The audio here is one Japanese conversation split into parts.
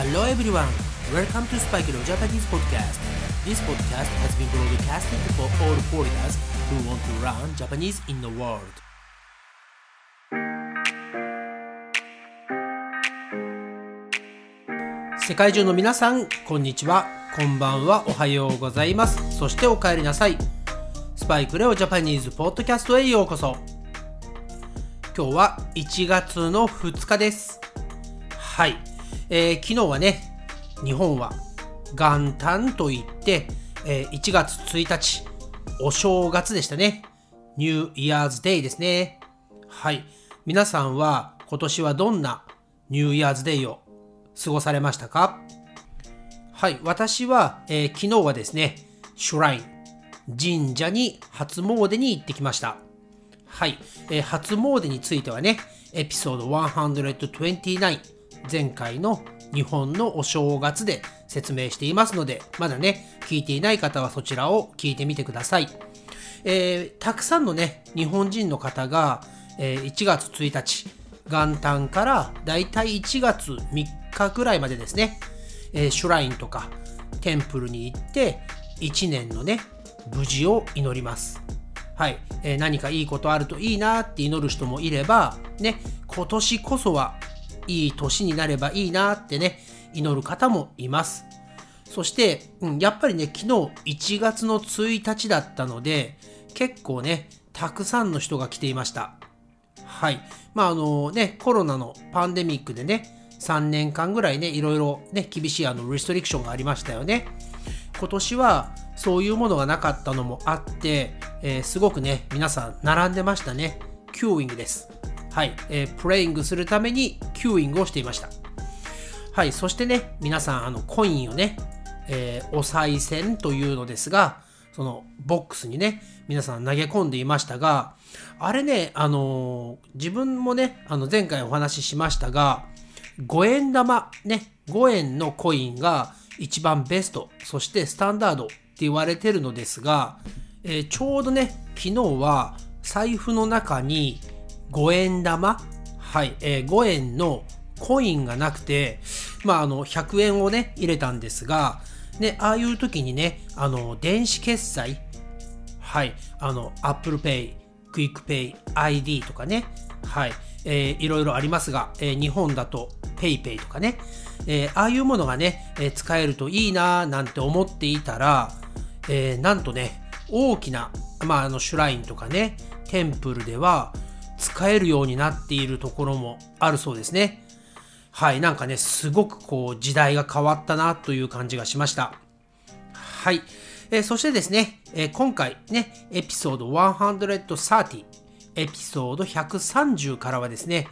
Hello everyone, welcome to Spike Leo Japanese podcast. This podcast has been broadcasted for all foreigners who want to learn Japanese in the world. 世界中の皆さん、こんにちは、こんばんは、おはようございます。そしてお帰りなさい。スパイクレオジャパニーズポッドキャストへようこそ。今日は1月の2日です。はい。えー、昨日はね、日本は元旦といって、えー、1月1日、お正月でしたね。ニューイヤーズデイですね。はい。皆さんは今年はどんなニューイヤーズデイを過ごされましたか？はい。私は、えー、昨日はですね、シュライン、神社に初詣に行ってきました。はい。えー、初詣についてはね、エピソード129、前回の日本のお正月で説明していますので、まだね、聞いていない方はそちらを聞いてみてください。えー、たくさんのね、日本人の方が、えー、1月1日、元旦からだいたい1月3日ぐらいまでですね、えー、シュラインとかテンプルに行って1年のね、無事を祈ります。はい、えー、何かいいことあるといいなって祈る人もいれば、ね、今年こそはいい年になればいいなってね、祈る方もいます。そして、うん、やっぱりね、昨日1月の1日だったので、結構ね、たくさんの人が来ていました。はい。まああのね、コロナのパンデミックでね、3年間ぐらいね、いろいろね、厳しいあのリストリクションがありましたよね。今年はそういうものがなかったのもあって、えー、すごくね、皆さん並んでましたね。 queueing です。はい、えー、 praying するために queueing をしていました。はい、そしてね、皆さん、あの、コインをね、えー、お賽銭というのですが、そのボックスにね、皆さん投げ込んでいましたが、あれね、あのー、自分もね、あの前回お話ししましたが、5円玉、ね、5円のコインが一番ベスト、そしてスタンダードって言われてるのですが、えー、ちょうどね、昨日は財布の中に5円玉、はい、えー、5円のコインがなくて、まあ、あの、100円をね、入れたんですが、ね、ああいう時にね、あの、電子決済、はい、あの、Apple Pay、Quick Pay、ID とかね、はい、えー、いろいろありますが、えー、日本だと PayPay とかね、えー、ああいうものがね、えー、使えるといいななんて思っていたら、えー、なんとね、大きな、まあ、あの、シュラインとかね、テンプルでは、使えるようになっているところもあるそうですね。はい、なんかね、すごくこう時代が変わったなという感じがしました。はい。えー、そしてですね、えー、今回ね、エピソード130、エピソード130からはですね、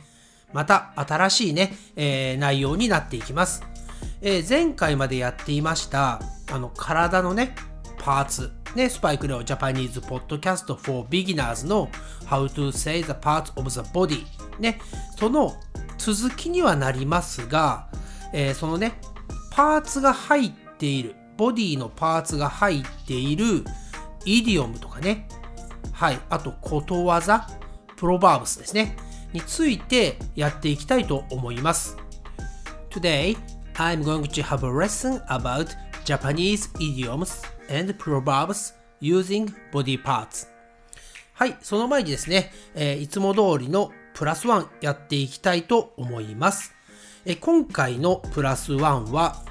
また新しいね、えー、内容になっていきます。え前回までやっていました、あの、体のね、パーツ、ね、スパイクレオジャパニーズポッドキャスト for Beginners の How to say the parts of the body ね、その続きにはなりますが、えー、そのね、パーツが入っている、ボディのパーツが入っているイディオムとかね、はい、あとことわざ、プロバーブスですね、についてやっていきたいと思います。Today, I'm going to have a lesson about Japanese idioms and proverbs using body parts はい、その前にですね、えー、いつも通りのプラスワンやっていきたいと思います。えー、今回のプラスワンは、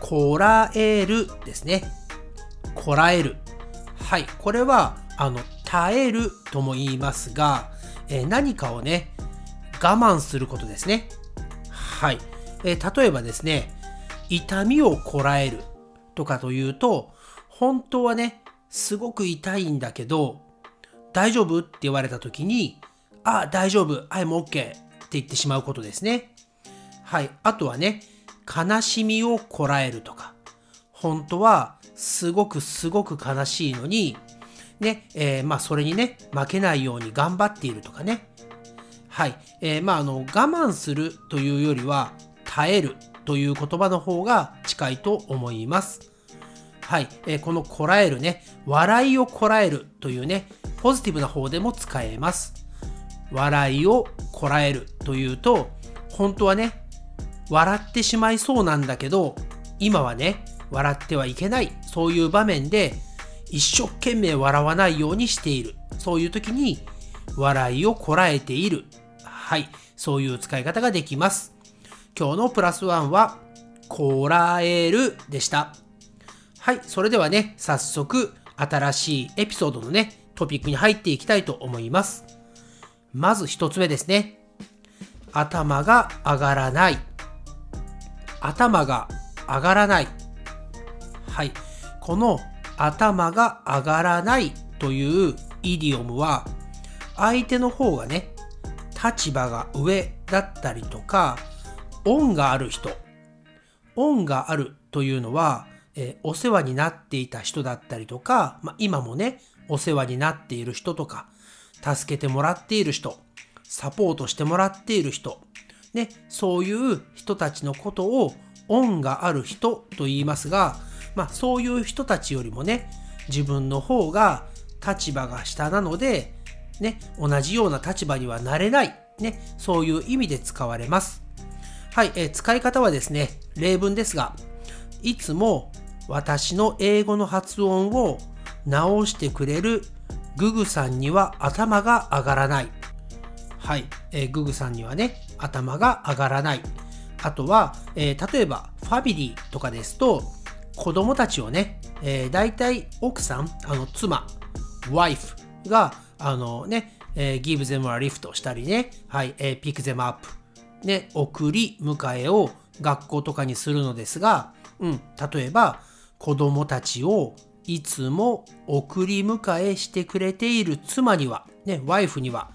こらえるですね。こらえる。はい、これは、あの、耐えるとも言いますが、えー、何かをね、我慢することですね。はい。え、例えばですね、痛みをこらえるとかというと、本当はね、すごく痛いんだけど、大丈夫って言われた時に、あ、大丈夫、I'm OK って言ってしまうことですね。はい。あとはね、悲しみをこらえるとか、本当はすごくすごく悲しいのに、ね、えー、まあそれにね、負けないように頑張っているとかね。はい。えー、まああの、我慢するというよりは、耐えるという言葉の方が近いと思います。はい、えー、このこらえるね、笑いをこらえるというね、ポジティブな方でも使えます。笑いをこらえるというと、本当はね、笑ってしまいそうなんだけど、今はね、笑ってはいけない、そういう場面で、一生懸命笑わないようにしている。そういう時に、笑いをこらえている。はい、そういう使い方ができます。今日のプラスワンは、こらえるでした。はい、それではね、早速、新しいエピソードのね、トピックに入っていきたいと思います。まず一つ目ですね。頭が上がらない。頭が上がらない。はい。この頭が上がらないというイディオムは、相手の方がね、立場が上だったりとか、恩がある人。恩があるというのは、えー、お世話になっていた人だったりとか、まあ、今もね、お世話になっている人とか、助けてもらっている人、サポートしてもらっている人、ね、そういう人たちのことを恩がある人と言いますが、まあ、そういう人たちよりもね、自分の方が立場が下なので、ね、同じような立場にはなれない、ね、そういう意味で使われます。はい、えー、使い方はですね、例文ですが、いつも私の英語の発音を直してくれるググさんには頭が上がらない。はい、えー、ググさんにはね、頭が上がらない。あとは、えー、例えばファミリーとかですと、子供たちをね、えー、大体奥さん、あの妻、ワイフが、あのね、えー、give them a lift したりね、はい、えー、pick them up、ね、送り迎えを学校とかにするのですが、うん、例えば、子供たちをいつも送り迎えしてくれている妻には、ね、ワイフには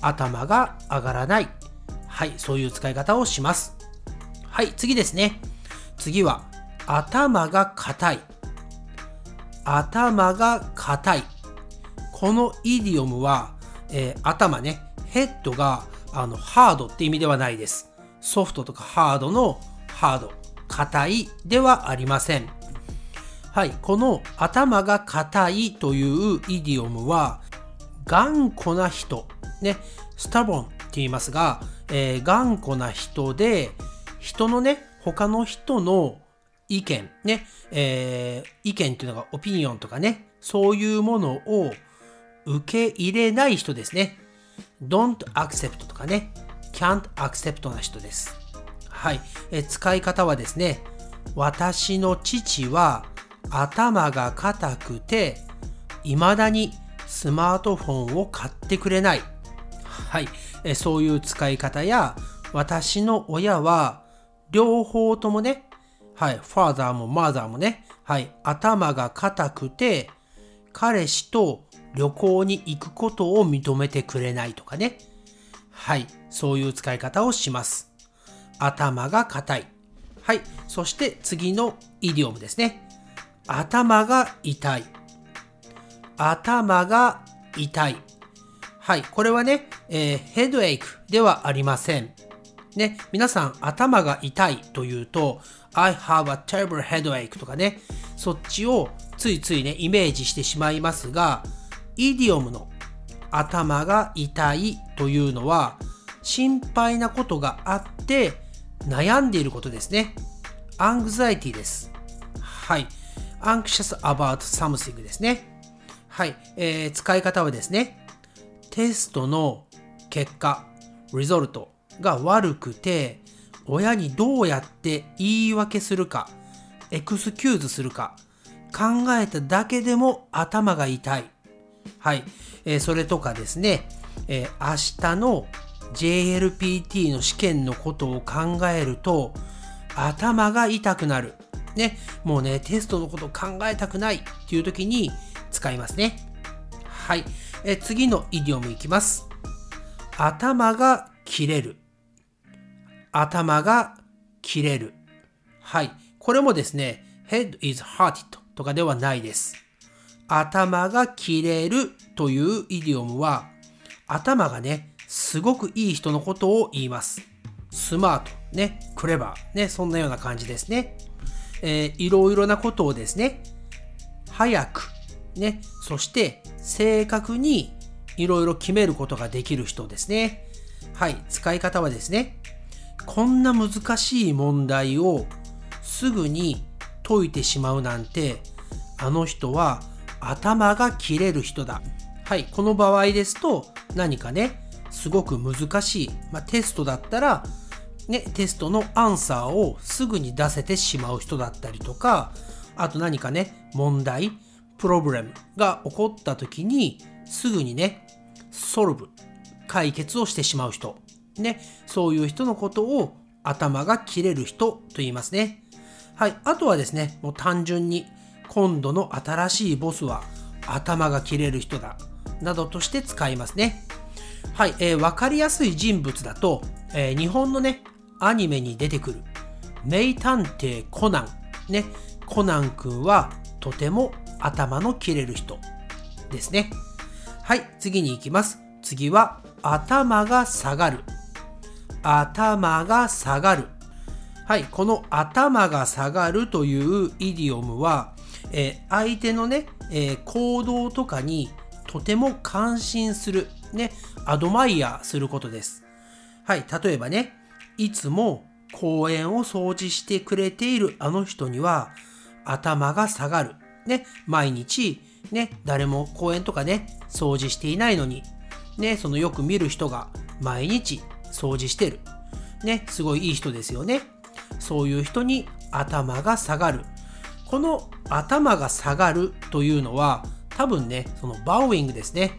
頭が上がらない。はい、そういう使い方をします。はい、次ですね。次は、頭が硬い。頭が硬い。このイディオムは、えー、頭ね、ヘッドがあのハードって意味ではないです。ソフトとかハードのハード、硬いではありません。はい、この頭が硬いというイディオムは、頑固な人、ね、スタボンって言いますが、えー、頑固な人で、人のね、他の人の意見、ね、えー、意見っていうのがオピニオンとかね、そういうものを受け入れない人ですね。don't accept とかね、can't accept な人です。はい。え使い方はですね、私の父は頭が硬くて、未だにスマートフォンを買ってくれない。はい。えそういう使い方や、私の親は両方ともね、はい、ファーザーもマザーもね、はい、頭が硬くて、彼氏と旅行に行くことを認めてくれないとかね。はい、そういう使い方をします。頭が硬い。はい、そして次のイディオムですね。頭が痛い。頭が痛い。はい、これはね、えー、ヘッドエイクではありません。ね、皆さん頭が痛いというと、I have a terrible headache とかね、そっちをついついね、イメージしてしまいますが、イディオムの頭が痛いというのは、心配なことがあって悩んでいることですね。アングザイティです。はい。anxious about something ですね。はい。えー、使い方はですね、テストの結果、リゾルトが悪くて、親にどうやって言い訳するか、エクスキューズするか、考えただけでも頭が痛い。はい。えー、それとかですね、えー、明日の JLPT の試験のことを考えると、頭が痛くなる。ね、もうね、テストのこと考えたくないっていう時に使いますね。はい。え、次のイディオムいきます。頭が切れる。頭が切れる。はい。これもですね、head is hurted とかではないです。頭が切れるというイディオムは、頭がね、すごくいい人のことを言います。スマート、ね、クレバー、ね、そんなような感じですね。えー、いろいろなことをですね、早く、ね、そして正確にいろいろ決めることができる人ですね。はい、使い方はですね、こんな難しい問題をすぐに解いてしまうなんてあの人は頭が切れる人だ。はい、この場合ですと何かねすごく難しい、まあ、テストだったら、ね、テストのアンサーをすぐに出せてしまう人だったりとかあと何かね問題プロブレムが起こった時にすぐにねソルブ解決をしてしまう人。ねそういう人のことを頭が切れる人と言いますね。はいあとはですねもう単純に今度の新しいボスは頭が切れる人だなどとして使いますね。はい、えー、分かりやすい人物だと、えー、日本のねアニメに出てくる名探偵コナン。ねコナン君はとても頭の切れる人ですね。はい次に行きます。次は頭が下がる。頭が下がる。はいこの頭が下がるというイディオムは、えー、相手のね、えー、行動とかにとても感心するねアドマイヤすることですはい例えばねいつも公園を掃除してくれているあの人には頭が下がるね毎日ね誰も公園とかね掃除していないのにね、そのよく見る人が毎日掃除してる。ね、すごいいい人ですよね。そういう人に頭が下がる。この頭が下がるというのは多分ね、そのバウイングですね。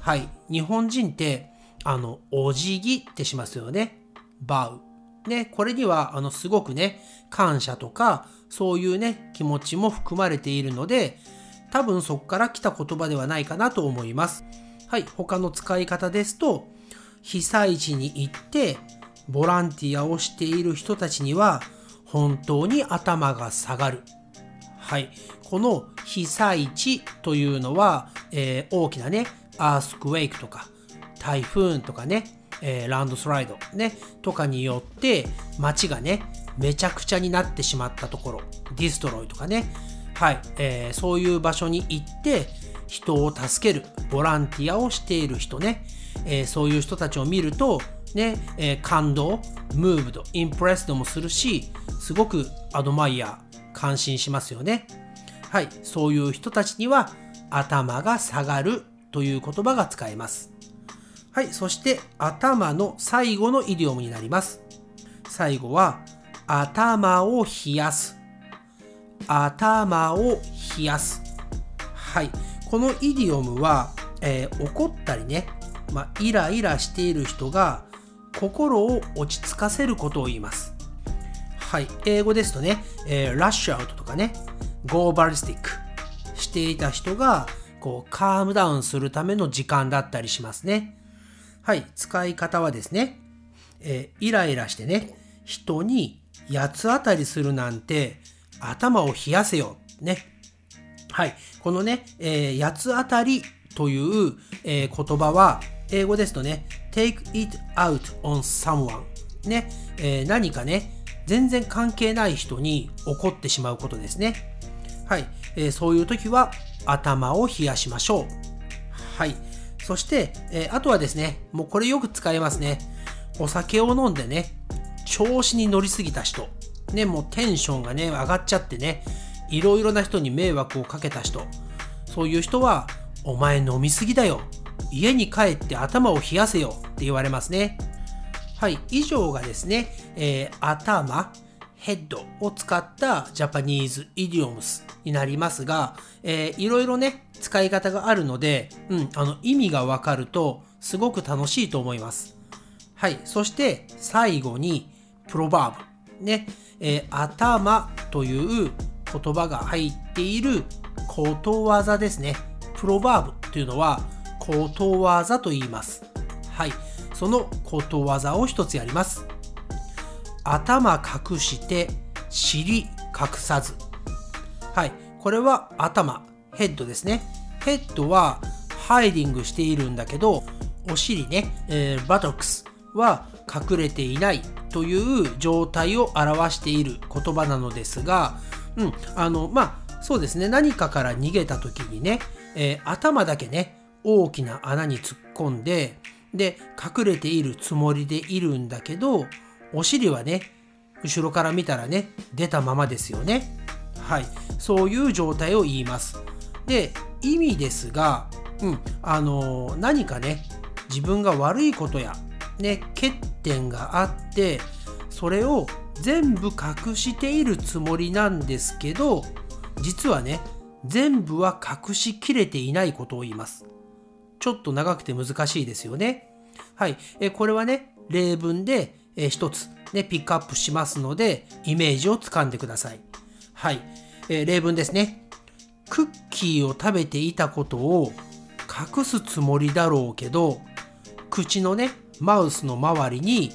はい。日本人って、あの、お辞儀ってしますよね。バウ。ね、これには、あの、すごくね、感謝とか、そういうね、気持ちも含まれているので、多分そこから来た言葉ではないかなと思います。はい、他の使い方ですと、被災地に行ってボランティアをしている人たちには本当に頭が下がる。はい、この被災地というのは、えー、大きなね、アースクウェイクとか、台風とかね、えー、ランドスライドね、とかによって街がね、めちゃくちゃになってしまったところ、ディストロイとかね、はい、えー、そういう場所に行って、人を助ける、ボランティアをしている人ね、えー、そういう人たちを見ると、ね、えー、感動、ムーブド、インプレスドもするし、すごくアドマイヤー、感心しますよね。はい、そういう人たちには頭が下がるという言葉が使えます。はい、そして頭の最後のイディオムになります。最後は頭を冷やす。頭を冷やす。はい。このイディオムは、えー、怒ったりね、まあ、イライラしている人が心を落ち着かせることを言います。はい。英語ですとね、えー、ラッシュアウトとかね、ゴーバリスティックしていた人が、こう、カームダウンするための時間だったりしますね。はい。使い方はですね、えー、イライラしてね、人に八つ当たりするなんて頭を冷やせよ。ね。はい。このね、えー、八つ当たりという、えー、言葉は、英語ですとね、take it out on someone。ね、えー、何かね、全然関係ない人に怒ってしまうことですね。はい。えー、そういう時は頭を冷やしましょう。はい。そして、えー、あとはですね、もうこれよく使いますね。お酒を飲んでね、調子に乗りすぎた人。ね、もうテンションがね、上がっちゃってね、いろいろな人に迷惑をかけた人、そういう人は、お前飲みすぎだよ。家に帰って頭を冷やせよって言われますね。はい、以上がですね、えー、頭、ヘッドを使ったジャパニーズイディオムスになりますが、えー、いろいろね、使い方があるので、うん、あの意味がわかるとすごく楽しいと思います。はい、そして最後にプロバーブ。ね、えー、頭という言葉が入っていることわざですね。プロバーブというのはことわざと言います。はい。そのことわざを一つやります。頭隠して尻隠さず。はい。これは頭、ヘッドですね。ヘッドはハイディングしているんだけど、お尻ね、えー、バトックスは隠れていないという状態を表している言葉なのですが、うん、あの、まあ、そうですね、何かから逃げた時にね、えー、頭だけね、大きな穴に突っ込んで、で、隠れているつもりでいるんだけど、お尻はね、後ろから見たらね、出たままですよね。はい。そういう状態を言います。で、意味ですが、うん、あのー、何かね、自分が悪いことや、ね、欠点があって、それを全部隠しているつもりなんですけど、実はね、全部は隠しきれていないことを言います。ちょっと長くて難しいですよね。はい。えこれはね、例文で、え一つ、ね、ピックアップしますので、イメージをつかんでください。はい。え例文ですね。クッキーを食べていたことを隠すつもりだろうけど、口のね、マウスの周りに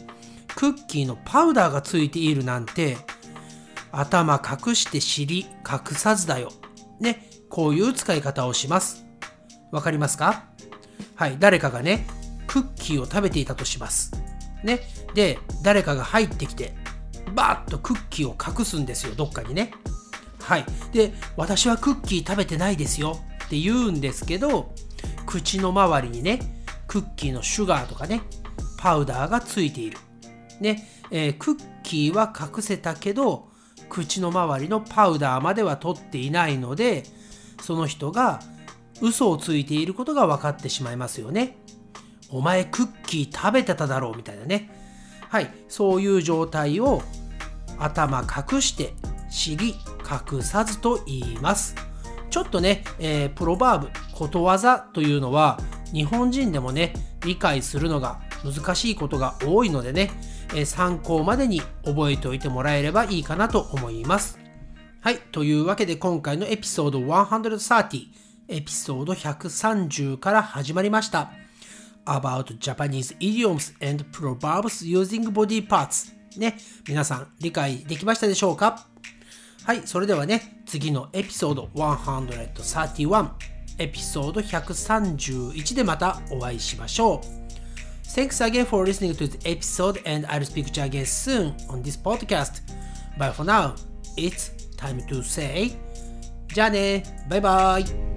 クッキーのパウダーがついているなんて、頭隠して尻隠さずだよ。ね、こういう使い方をします。わかりますか？はい、誰かがね、クッキーを食べていたとします。ね、で、誰かが入ってきて、バーッとクッキーを隠すんですよ、どっかにね。はい。で、私はクッキー食べてないですよって言うんですけど、口の周りにね、クッキーのシュガーとかね、パウダーがついている。ね、えー、クッキーは隠せたけど、口の周りのパウダーまでは取っていないので、その人が嘘をついていることが分かってしまいますよね。お前クッキー食べてただろうみたいなね。はい、そういう状態を頭隠して尻隠さずと言います。ちょっとね、えー、プロバーブ、ことわざというのは日本人でもね、理解するのが難しいことが多いのでね、えー、参考までに覚えておいてもらえればいいかなと思います。はい。というわけで今回のエピソード130、エピソード130から始まりました。about Japanese idioms and proverbs using body parts ね、皆さん理解できましたでしょうかはい、それではね、次のエピソード131、エピソード131でまたお会いしましょう。Thanks again for listening to this episode and I'll speak to you again soon on this podcast. But for now, it's time to say じゃあねバイバイ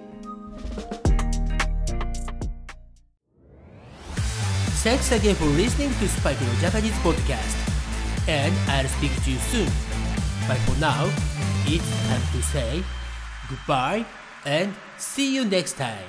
Thanks again for listening to Spike no Japanese podcast. And I'll speak to you soon. But for now it's time to say goodbye and see you next time